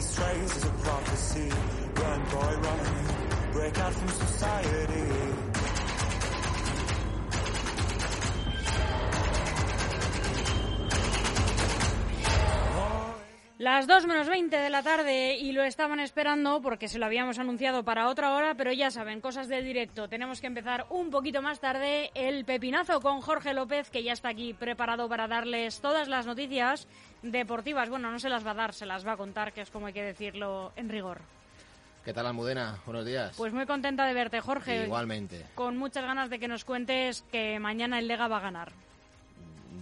This race is a prophecy. Run, boy, run. Break out from society. Las 2 menos 20 de la tarde y lo estaban esperando porque se lo habíamos anunciado para otra hora, pero ya saben, cosas del directo. Tenemos que empezar un poquito más tarde el pepinazo con Jorge López, que ya está aquí preparado para darles todas las noticias deportivas. Bueno, no se las va a dar, se las va a contar, que es como hay que decirlo en rigor. ¿Qué tal, Almudena? Buenos días. Pues muy contenta de verte, Jorge. Igualmente. Con muchas ganas de que nos cuentes que mañana el Lega va a ganar.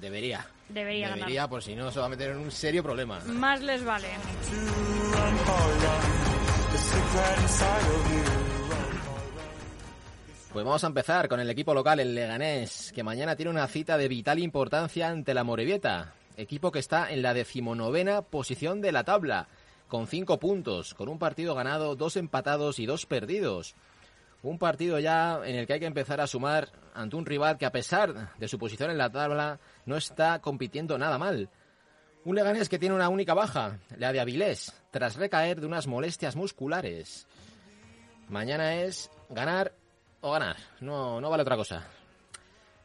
Debería. Debería, Debería, ganar. por si no se va a meter en un serio problema. Más les vale. Pues vamos a empezar con el equipo local, el Leganés, que mañana tiene una cita de vital importancia ante la Morevieta, equipo que está en la decimonovena posición de la tabla, con cinco puntos, con un partido ganado, dos empatados y dos perdidos. Un partido ya en el que hay que empezar a sumar ante un rival que a pesar de su posición en la tabla no está compitiendo nada mal. Un Leganés que tiene una única baja, la de Avilés, tras recaer de unas molestias musculares. Mañana es ganar o ganar, no, no vale otra cosa.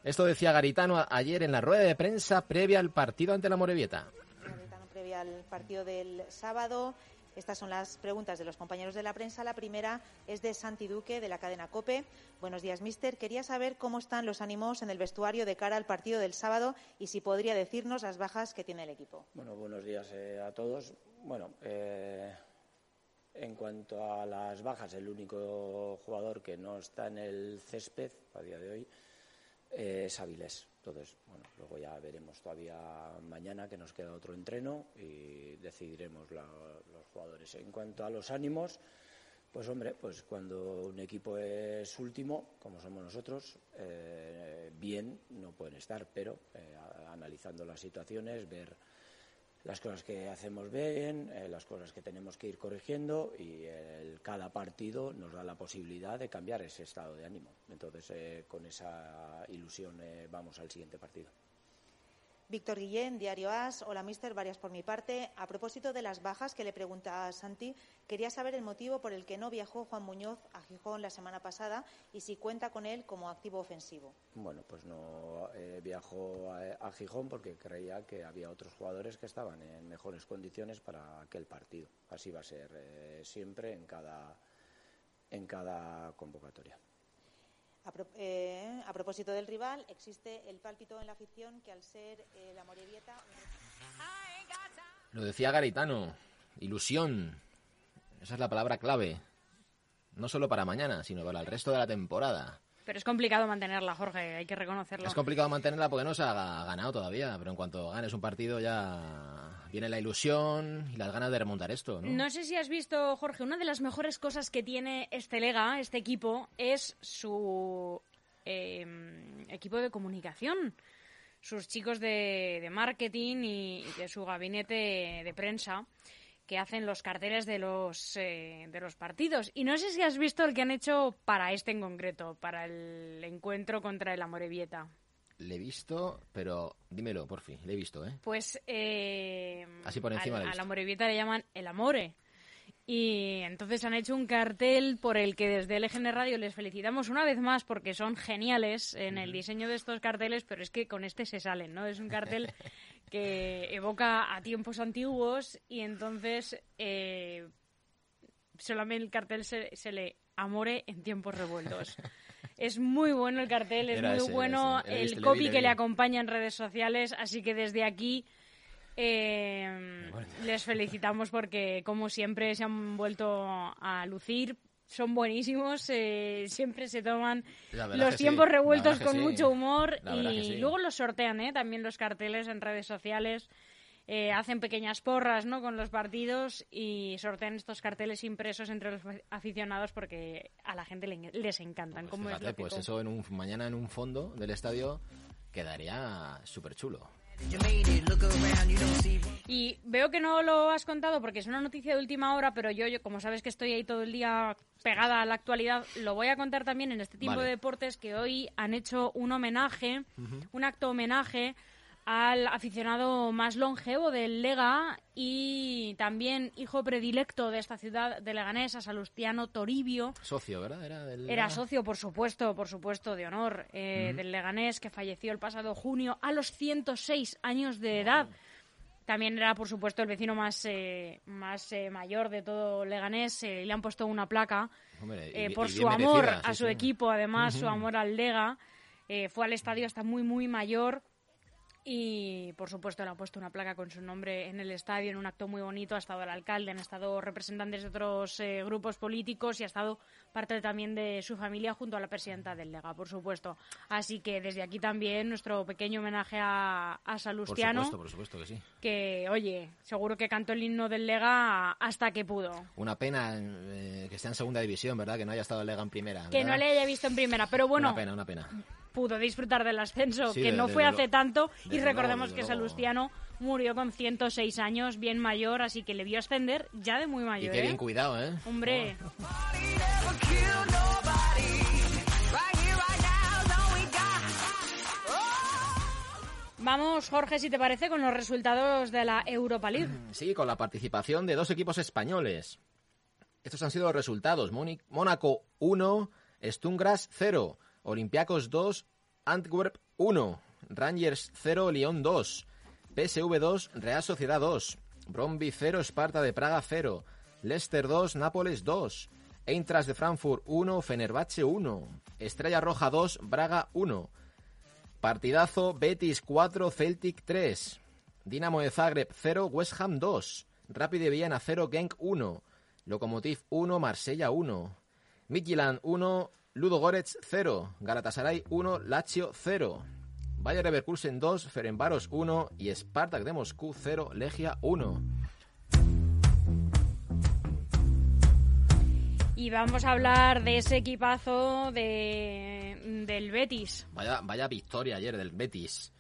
Esto decía Garitano ayer en la rueda de prensa previa al partido ante la Morevieta. Garitano, previa al partido del sábado. Estas son las preguntas de los compañeros de la prensa. La primera es de Santi Duque, de la cadena COPE. Buenos días, mister. Quería saber cómo están los ánimos en el vestuario de cara al partido del sábado y si podría decirnos las bajas que tiene el equipo. Bueno, buenos días eh, a todos. Bueno, eh, en cuanto a las bajas, el único jugador que no está en el césped a día de hoy eh, es Avilés. Entonces, bueno, luego ya veremos todavía mañana que nos queda otro entreno y decidiremos los jugadores. En cuanto a los ánimos, pues hombre, pues cuando un equipo es último, como somos nosotros, eh, bien no pueden estar, pero eh, analizando las situaciones, ver las cosas que hacemos bien, eh, las cosas que tenemos que ir corrigiendo y el- cada partido nos da la posibilidad de cambiar ese estado de ánimo. Entonces, eh, con esa ilusión eh, vamos al siguiente partido. Víctor Guillén, Diario As. Hola, mister. Varias por mi parte. A propósito de las bajas que le pregunta a Santi, quería saber el motivo por el que no viajó Juan Muñoz a Gijón la semana pasada y si cuenta con él como activo ofensivo. Bueno, pues no eh, viajó a, Gijón porque creía que había otros jugadores que estaban en mejores condiciones para aquel partido. Así va a ser eh, siempre en cada, en cada convocatoria. A, eh, a propósito del rival, existe el pálpito en la afición que al ser eh, la Morevieta... Lo decía Garitano, ilusión. Esa es la palabra clave. No solo para mañana, sino para el resto de la temporada. Pero es complicado mantenerla, Jorge, hay que reconocerlo. Es complicado mantenerla porque no se ha ganado todavía, pero en cuanto ganes un partido ya viene la ilusión y las ganas de remontar esto, ¿no? No sé si has visto, Jorge, una de las mejores cosas que tiene este Lega, este equipo, es su eh, equipo de comunicación. Sus chicos de, de marketing y, y de su gabinete de prensa que hacen los carteles de los, eh, de los partidos. Y no sé si has visto el que han hecho para este en concreto, para el encuentro contra el Amorebieta. Le he visto, pero dímelo, por fin, le he visto, ¿eh? Pues eh, Así por encima al, lo he a visto. la Morevieta le llaman el Amore. Y entonces han hecho un cartel por el que desde LGN Radio les felicitamos una vez más porque son geniales en el diseño de estos carteles, pero es que con este se salen, ¿no? Es un cartel que evoca a tiempos antiguos y entonces eh, solamente el cartel se, se le Amore en tiempos revueltos. Es muy bueno el cartel, es Era muy ese, bueno el copy vi, que le acompaña en redes sociales, así que desde aquí eh, les felicitamos porque, como siempre, se han vuelto a lucir. Son buenísimos, eh, siempre se toman los sí, tiempos revueltos con sí. mucho humor y sí. luego los sortean ¿eh? también los carteles en redes sociales eh, hacen pequeñas porras ¿no? con los partidos y sortean estos carteles impresos entre los aficionados porque a la gente le- les encantan. Pues como es fíjate, pues eso en un, mañana en un fondo del estadio quedaría súper chulo. Y veo que no lo has contado porque es una noticia de última hora, pero yo, yo, como sabes que estoy ahí todo el día pegada a la actualidad, lo voy a contar también en este tipo Vale. de deportes que hoy han hecho un homenaje, un acto homenaje al aficionado más longevo del Lega y también hijo predilecto de esta ciudad de Leganés, a Salustiano Toribio. Socio, ¿verdad? Era, del... Era socio, por supuesto, por supuesto, de honor eh, del Leganés, que falleció el pasado junio a los 106 años de edad. También era, por supuesto, el vecino más, eh, más eh, mayor de todo Leganés. eh, y le han puesto una placa Hombre, y eh, por y su amor merecida, a sí, su sí. equipo, además, su amor al Lega. Fue al estadio hasta muy, muy mayor. Y, por supuesto, le han puesto una placa con su nombre en el estadio, en un acto muy bonito. Ha estado el alcalde, han estado representantes de otros eh, grupos políticos y ha estado parte también de su familia junto a la presidenta del Lega, por supuesto. Así que desde aquí también nuestro pequeño homenaje a, a Por Salustiano, supuesto, por supuesto que sí. que, oye, seguro que cantó el himno del Lega hasta que pudo. Una pena eh, que esté en segunda división, ¿verdad? Que no haya estado el Lega en primera. Que no le haya visto en primera, pero bueno, Una pena, una pena. Pudo disfrutar del ascenso, Sí, que de- no fue hace tanto. Y recordemos que. Salustiano murió con 106 años, bien mayor, así que le vio ascender ya de muy Y mayor. qué ¿eh? bien cuidado, ¿eh? Hombre, vamos, Jorge, si te parece, con los resultados de la Europa League. Sí, con la participación de dos equipos españoles. Estos han sido los resultados. Mónaco 1, Stungras 0, Olympiacos 2, Antwerp 1, Rangers 0, Lyon 2, PSV 2, Real Sociedad 2, Bromby 0, Esparta de Praga 0, Leicester 2, Nápoles 2, Eintracht de Frankfurt 1, Fenerbahce 1, Estrella Roja 2, Braga 1, Partidazo Betis 4, Celtic 3. Dinamo de Zagreb 0, West Ham 2. Rapid de Viena 0, Genk 1. Lokomotiv 1, Marsella 1. Midtjylland 1, Ludo Goretz 0. Galatasaray 1, Lazio 0. Bayer Leverkusen 2, Ferencváros 1 y Spartak de Moscú 0, Legia 1. Y vamos a hablar de ese equipazo de, del Betis. Vaya, vaya victoria ayer del Betis.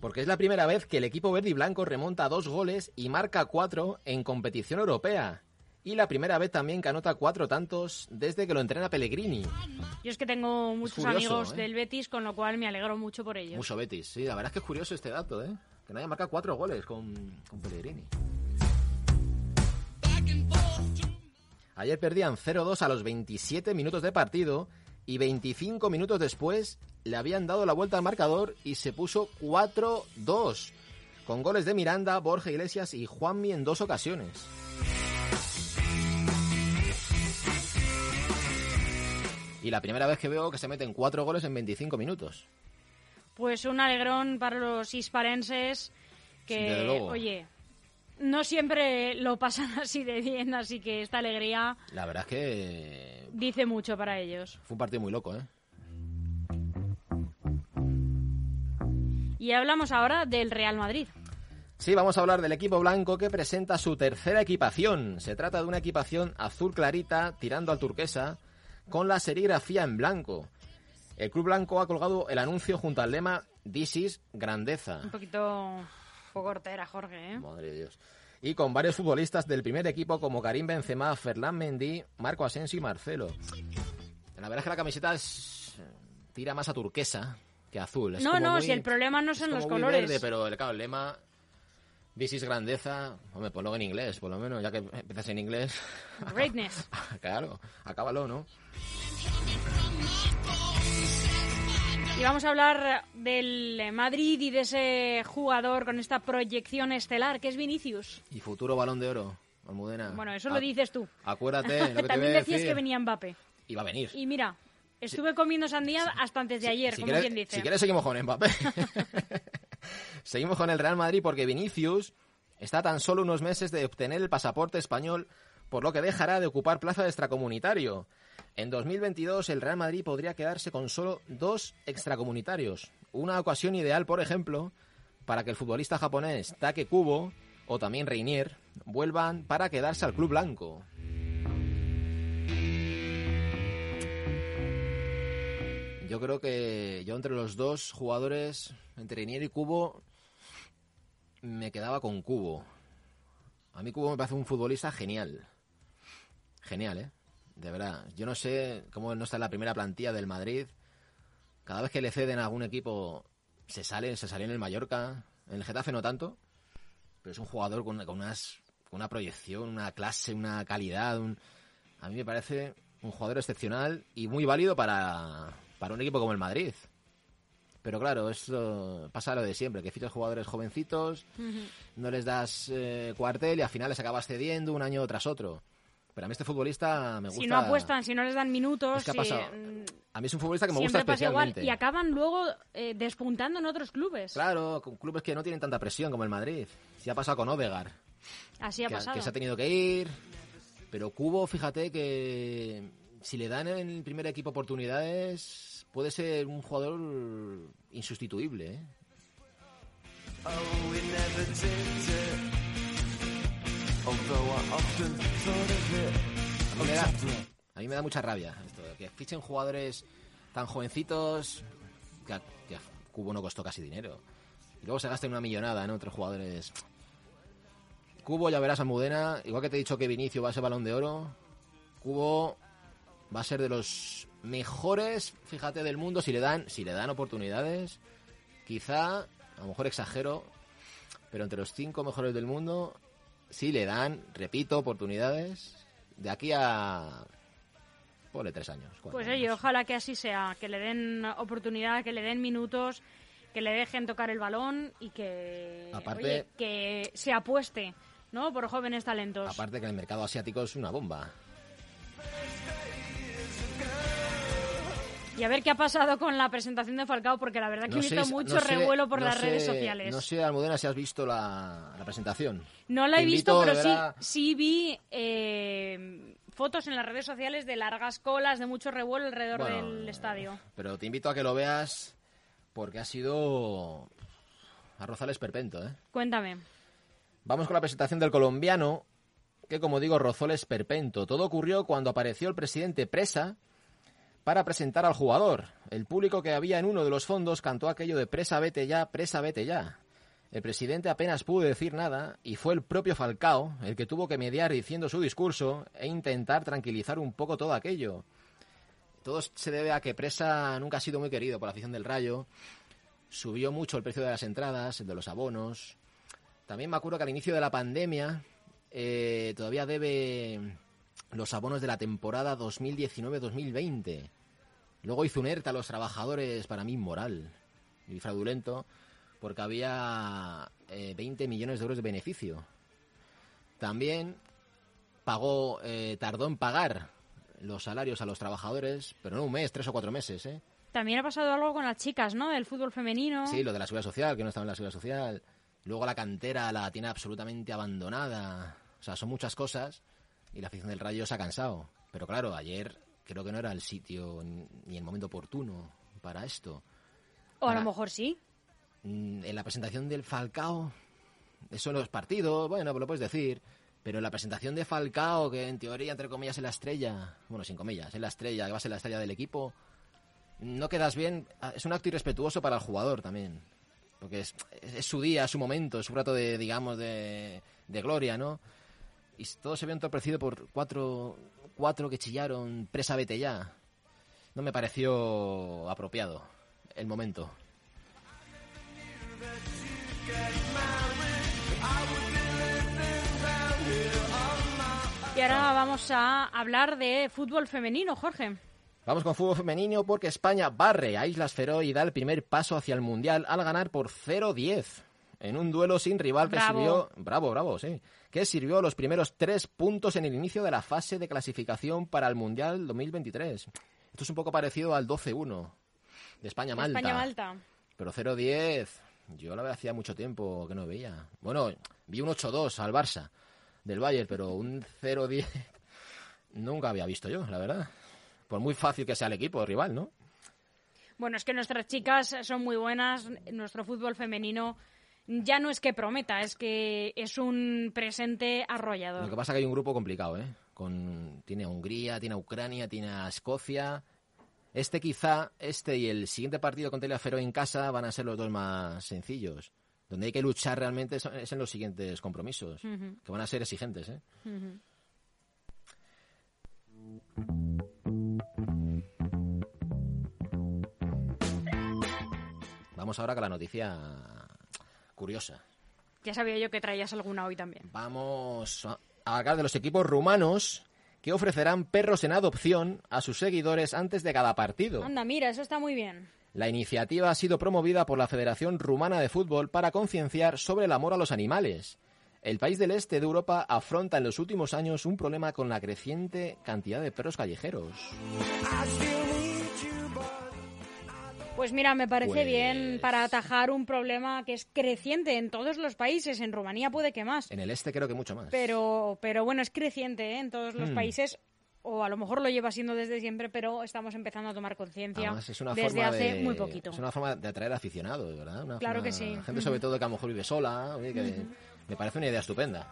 Porque es la primera vez que el equipo verde y blanco remonta dos goles y marca cuatro en competición europea. Y la primera vez también que anota cuatro tantos desde que lo entrena Pellegrini. Yo es que tengo muchos curioso, amigos ¿eh? del Betis, con lo cual me alegro mucho por ellos. Mucho Betis, sí, la verdad es que es curioso este dato, ¿eh? Que no haya marcado cuatro goles con, con Pellegrini. Ayer perdían 0-2 a los 27 minutos de partido y 25 minutos después le habían dado la vuelta al marcador y se puso 4-2 con goles de Miranda, Borja Iglesias y Juanmi en dos ocasiones. Y la primera vez que veo que se meten cuatro goles en 25 minutos. Pues un alegrón para los hisparenses que, oye, no siempre lo pasan así de bien, así que esta alegría La verdad es que dice mucho para ellos. fue un partido muy loco, ¿eh? Y hablamos ahora del Real Madrid. Sí, vamos a hablar del equipo blanco que presenta su tercera equipación. Se trata de una equipación azul clarita tirando al turquesa con la serigrafía en blanco. El club blanco ha colgado el anuncio junto al lema This is grandeza. Un poquito poco hortera, Jorge, ¿eh? Madre de Dios. Y con varios futbolistas del primer equipo como Karim Benzema, Ferland Mendy, Marco Asensio y Marcelo. La verdad es que la camiseta es- tira más a turquesa que azul. Es No, como no, muy- si el problema no es son como los colores. verde, pero el, claro, el lema This is grandeza, hombre, ponlo en inglés, por lo menos, ya que empiezas en inglés. Greatness. claro, acábalo, ¿no? Y vamos a hablar del Madrid y de ese jugador con esta proyección estelar que es Vinicius. Y futuro balón de oro, Almudena. Bueno, eso lo dices tú. Acuérdate lo que te También a decías decir. que venía Mbappé. Y va a venir. Y mira, estuve comiendo sandía hasta antes de ayer, si como quieres, quien dice. Si quieres seguimos con Mbappé. seguimos con el Real Madrid porque Vinicius está tan solo unos meses de obtener el pasaporte español, por lo que dejará de ocupar plaza de extracomunitario. En 2022 el Real Madrid podría quedarse con solo dos extracomunitarios. Una ocasión ideal, por ejemplo, para que el futbolista japonés Take Kubo o también Reinier vuelvan para quedarse al club blanco. Yo creo que yo entre los dos jugadores, entre Reinier y Kubo, me quedaba con Kubo. A mí Kubo me parece un futbolista genial. Genial, ¿eh? De verdad. Yo no sé cómo no está en la primera plantilla del Madrid. Cada vez que le ceden a algún equipo se sale, se salió en el Mallorca. En el Getafe no tanto. Pero es un jugador con, unas, con una proyección, una clase, una calidad. A mí me parece un jugador excepcional y muy válido para, para un equipo como el Madrid. Pero claro, eso pasa lo de siempre, que fichas jugadores jovencitos, no les das eh, cuartel y al final les acabas cediendo un año tras otro. Pero a mí este futbolista me gusta. Si no apuestan, si no les dan minutos, Es que ha pasado- mm, A mí es un futbolista que me gusta igual. especialmente. Y acaban luego eh, despuntando en otros clubes. Claro, con clubes que no tienen tanta presión como el Madrid. Si ha pasado con Odegar, Así ha que, pasado. que se ha tenido que ir. Pero Cubo, fíjate que si le dan en el primer equipo oportunidades, puede ser un jugador insustituible. ¿eh? A mí, me da, a mí me da mucha rabia esto, que fichen jugadores tan jovencitos que a, que a Cubo no costó casi dinero. Y luego se gasten una millonada en otros jugadores. Cubo, ya verás, Almudena, igual que te he dicho que Vinicio va a ser balón de oro, Cubo va a ser de los mejores, fíjate, del mundo si le dan, si le dan oportunidades. Quizá, a lo mejor exagero, pero entre los cinco mejores del mundo, si le dan, repito, oportunidades, de aquí a... Ponle tres años. Pues años. oye, ojalá que así sea, que le den oportunidad, que le den minutos, que le dejen tocar el balón y que, Aparte- oye, que se apueste, ¿no? Por jóvenes talentos. Aparte que el mercado asiático es una bomba. Y a ver qué ha pasado con la presentación de Falcao, porque la verdad que he visto mucho no sé- revuelo por no las sé- redes sociales. No sé, Almudena, si has visto la, la presentación. No la Te he visto, pero sí, sí vi eh, fotos en las redes sociales de largas colas, de mucho revuelo alrededor Bueno, del estadio. Pero te invito a que lo veas porque ha sido a rozar el esperpento, ¿eh? Cuéntame. Vamos con la presentación del colombiano, que como digo, rozó el esperpento. Todo ocurrió cuando apareció el presidente Presa para presentar al jugador. El público que había en uno de los fondos cantó aquello de Presa vete ya, Presa vete ya. El presidente apenas pudo decir nada y fue el propio Falcao el que tuvo que mediar diciendo su discurso e intentar tranquilizar un poco todo aquello. Todo se debe a que Presa nunca ha sido muy querido por la afición del Rayo. Subió mucho el precio de las entradas, el de los abonos. También me acuerdo que al inicio de la pandemia eh, todavía debe los abonos de la temporada 2019-2020. Luego hizo un ERTE a los trabajadores, para mí inmoral y fraudulento, porque había eh, 20 millones de euros de beneficio. También pagó, eh, tardó en pagar los salarios a los trabajadores, pero no un mes, tres o cuatro meses, ¿eh? También ha pasado algo con las chicas, ¿no? Del fútbol femenino. Sí, lo de la seguridad social, que no estaba en la seguridad social. Luego la cantera la tiene absolutamente abandonada. O sea, son muchas cosas y la afición del Rayo se ha cansado. Pero claro, ayer creo que no era el sitio ni el momento oportuno para esto. o a lo mejor sí. Mm, En la presentación del Falcao, eso en los partidos, bueno, pues lo puedes decir. Pero en la presentación de Falcao, que en teoría, entre comillas, es la estrella, bueno, sin comillas, es la estrella, que va a ser la estrella del equipo, no quedas bien. Ah, Es un acto irrespetuoso para el jugador también. Porque es, es su día, es su momento, es su rato de, digamos, de, de gloria, ¿no? Y todo se ve entorpecido por cuatro, cuatro que chillaron, presa vete ya. No me pareció apropiado el momento. Y ahora vamos a hablar de fútbol femenino, Jorge. Vamos con fútbol femenino porque España barre a Islas Feroe y da el primer paso hacia el Mundial al ganar por 0-10 en un duelo sin rival que Bravo. sirvió, bravo, bravo, sí, que sirvió los primeros tres puntos en el inicio de la fase de clasificación para el Mundial 2023. Esto es un poco parecido al 12-1 de España-Malta. España-Malta. Pero 0-10, yo la verdad hacía mucho tiempo que no veía. Bueno, vi un 8-2 al Barça del Bayern, pero un 0-10 nunca había visto yo, la verdad. Por muy fácil que sea el equipo rival, ¿no? Bueno, es que nuestras chicas son muy buenas. Nuestro fútbol femenino ya no es que prometa, es que es un presente arrollador. Lo que pasa es que hay un grupo complicado, ¿eh? Con, tiene a Hungría, tiene a Ucrania, tiene a Escocia. Este quizá, este y el siguiente partido contra el en casa van a ser los dos más sencillos. Donde hay que luchar realmente es es en los siguientes compromisos, que van a ser exigentes, ¿eh? Vamos ahora con la noticia curiosa. Ya sabía yo que traías alguna hoy también. Vamos a hablar de los equipos rumanos que ofrecerán perros en adopción a sus seguidores antes de cada partido. Anda, mira, eso está muy bien. La iniciativa ha sido promovida por la Federación Rumana de Fútbol para concienciar sobre el amor a los animales. El país del este de Europa afronta en los últimos años un problema con la creciente cantidad de perros callejeros. Pues mira, me parece Pues- bien para atajar un problema que es creciente en todos los países. En Rumanía puede que más. En el este creo que mucho más. Pero, pero bueno, es creciente ¿eh? en todos los Hmm. países. O a lo mejor lo lleva siendo desde siempre, pero estamos empezando a tomar conciencia Además, es una desde forma hace de- muy poquito. Es una forma de atraer aficionados, ¿verdad? Una Claro forma- que sí. Gente sobre todo que a lo mejor vive sola, oye, que me parece una idea estupenda.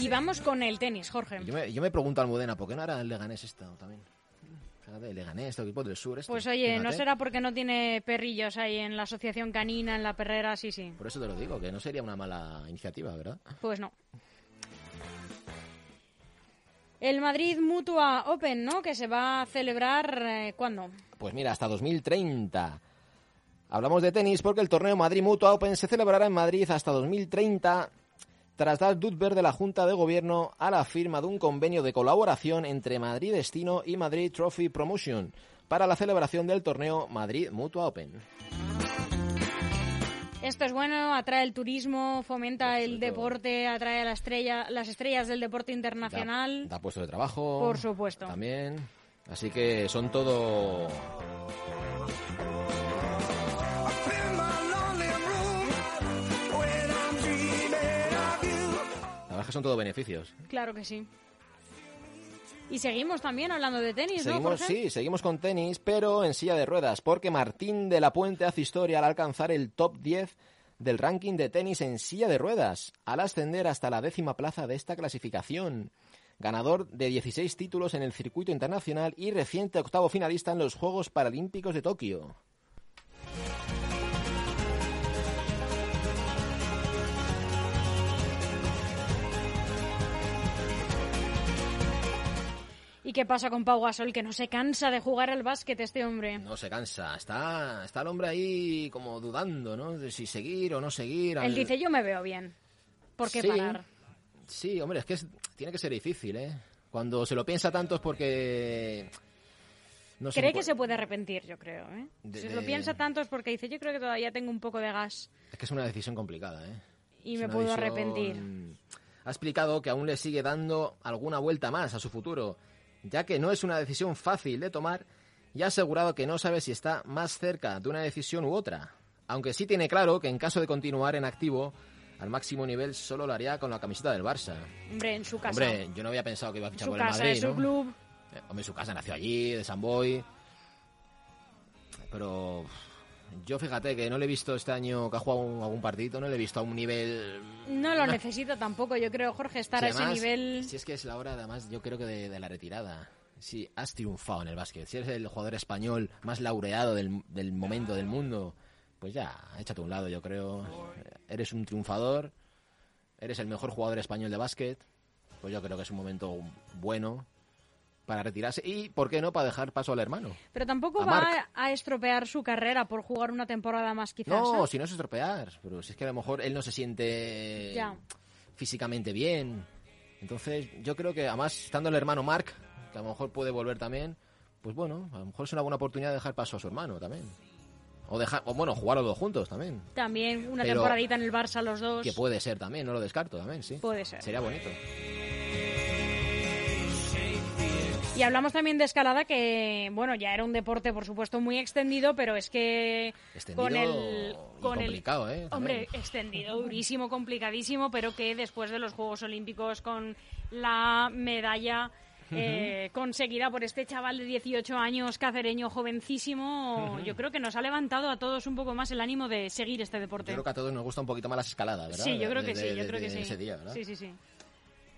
Y vamos con el tenis, Jorge. Yo me, yo me pregunto Almudena, ¿por qué no hará el Leganés esto también? Fíjate, el Leganés, este equipo del sur. Este, Pues oye, no será porque no tiene perrillos ahí en la asociación canina, en la perrera, sí, sí. Por eso te lo digo, que no sería una mala iniciativa, ¿verdad? Pues no. El Madrid Mutua Open, ¿no? Que se va a celebrar, eh, ¿cuándo? Pues mira, hasta 2030. Hablamos de tenis porque el torneo Madrid Mutua Open se celebrará en Madrid hasta 2030 tras dar luz verde la Junta de Gobierno a la firma de un convenio de colaboración entre Madrid Destino y Madrid Trophy Promotion para la celebración del torneo Madrid Mutua Open. Esto es bueno, atrae el turismo, fomenta el Sobre todo. deporte, atrae a la estrella, las estrellas del deporte internacional. Da, da puestos de trabajo. Por supuesto. También. Así que son todo Que son todo beneficios. Claro que sí. Y seguimos también hablando de tenis, ¿no, Seguimos, Jorge? sí, seguimos con tenis, pero en silla de ruedas, porque Martín de la Puente hace historia al alcanzar el top 10 del ranking de tenis en silla de ruedas, al ascender hasta la décima plaza de esta clasificación. Ganador de 16 títulos en el circuito internacional y reciente octavo finalista en los Juegos Paralímpicos de Tokio. ¿Y qué pasa con Pau Gasol, que no se cansa de jugar al básquet este hombre? No se cansa, está, está el hombre ahí como dudando, ¿no? De si seguir o no seguir. Él al- dice, yo me veo bien. ¿Por qué Sí. parar? Sí, hombre, es que es- tiene que ser difícil, ¿eh? Cuando se lo piensa tanto es porque... No Cree que se puede arrepentir, yo creo. ¿eh? De- si lo de- piensa tanto es porque dice, yo creo que todavía tengo un poco de gas Es que es una decisión complicada, ¿eh? y Es me puedo arrepentir. Ha explicado que aún le sigue dando alguna vuelta más a su futuro, ya que no es una decisión fácil de tomar y ha asegurado que no sabe si está más cerca de una decisión u otra. Aunque sí tiene claro que en caso de continuar en activo, al máximo nivel solo lo haría con la camiseta del Barça. Hombre, en su casa. Hombre, yo no había pensado que iba a fichar su por el casa, Madrid, es su ¿no? club. Eh, Hombre, su casa nació allí, de San Boy. Pero yo fíjate que no le he visto este año que ha jugado un- algún partido, no le he visto a un nivel... No lo necesita tampoco, yo creo, Jorge, estar Si a ese nivel. Si es que es la hora, además, yo creo que de, de la retirada. Si has triunfado en el básquet, si eres el jugador español más laureado del, del momento del mundo, pues ya, échate a un lado, yo creo. Eres un triunfador, eres el mejor jugador español de básquet, pues yo creo que es un momento bueno para retirarse y, ¿por qué no?, para dejar paso al hermano. Pero tampoco a va a estropear su carrera por jugar una temporada más, quizás. No, ¿eh? si no es estropear, pero si es que a lo mejor él no se siente Ya. físicamente bien. Entonces, yo creo que además, estando el hermano Mark, que a lo mejor puede volver también, pues bueno, a lo mejor es una buena oportunidad de dejar paso a su hermano también. O dejar, o bueno, jugar los dos juntos también. También una Pero- temporadita en el Barça los dos. Que puede ser también, no lo descarto también, sí. Puede ser. Sería bonito. Y hablamos también de escalada, que bueno, ya era un deporte, por supuesto, muy extendido, pero es que Extendido con el complicado, ¿eh? hombre extendido, durísimo, complicadísimo, pero que después de los Juegos Olímpicos con la medalla eh, conseguida por este chaval de 18 años, cacereño, jovencísimo, yo creo que nos ha levantado a todos un poco más el ánimo de seguir este deporte. Yo creo que a todos nos gusta un poquito más las escaladas, ¿verdad? Sí, yo creo que sí, yo creo que sí. ese día, ¿verdad? Sí, sí, sí.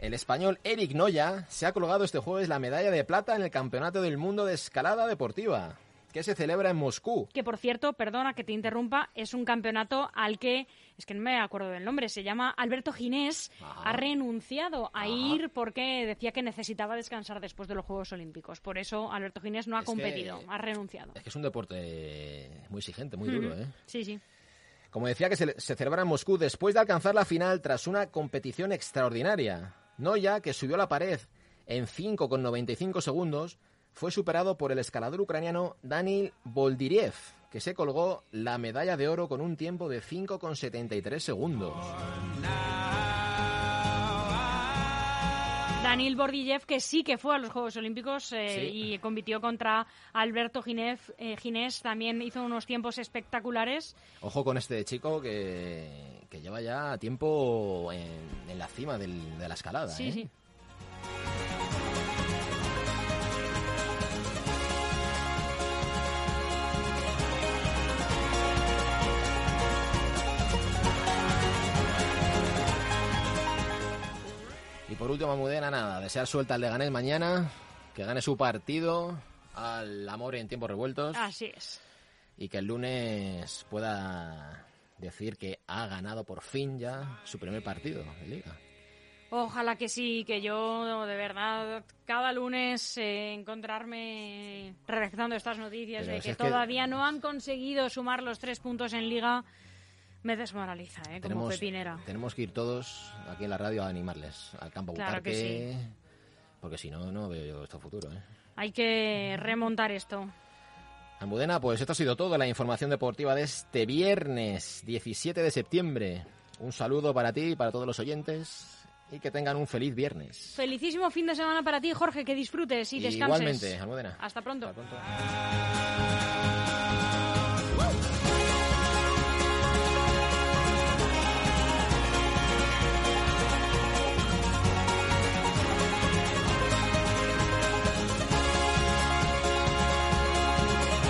El español Eric Noya se ha colgado este jueves la medalla de plata en el Campeonato del Mundo de Escalada Deportiva, que se celebra en Moscú. Que por cierto, perdona que te interrumpa, es un campeonato al que, es que no me acuerdo del nombre, se llama Alberto Ginés, Ajá. ha renunciado a Ajá. ir porque decía que necesitaba descansar después de los Juegos Olímpicos. Por eso Alberto Ginés no ha Es que- competido, ha renunciado. Es que es un deporte muy exigente, muy duro, ¿eh? Sí, sí. Como decía, que se, se celebra en Moscú después de alcanzar la final tras una competición extraordinaria. Noya, que subió la pared en 5,95 segundos, fue superado por el escalador ucraniano Danil Boldiriev, que se colgó la medalla de oro con un tiempo de 5,73 segundos. Daniel Bordillev, que sí que fue a los Juegos Olímpicos eh, Sí. y compitió contra Alberto Ginés, eh, Ginés, también hizo unos tiempos espectaculares. Ojo con este chico que, que lleva ya tiempo en, en la cima del- de la escalada. Sí, ¿eh? sí. Por último, Mudena, nada, desear suelta al Leganés mañana, que gane su partido al amor en tiempos revueltos Así es. y que el lunes pueda decir que ha ganado por fin ya su primer partido de liga. Ojalá que sí, que yo de verdad cada lunes eh, encontrarme redactando estas noticias Pero de si que es que- todavía no han conseguido sumar los tres puntos en liga me desmoraliza, ¿eh? Como Tenemos, pepinera. tenemos que ir todos aquí en la radio a animarles al campo Claro que Butarque, porque si no, no veo yo esto futuro. ¿eh? Hay que remontar esto. Almudena, pues esto ha sido todo, la información deportiva de este viernes 17 de septiembre. Un saludo para ti y para todos los oyentes y que tengan un feliz viernes. Felicísimo fin de semana para ti, Jorge, que disfrutes y descanses. Igualmente, Almudena. Hasta pronto. Hasta pronto.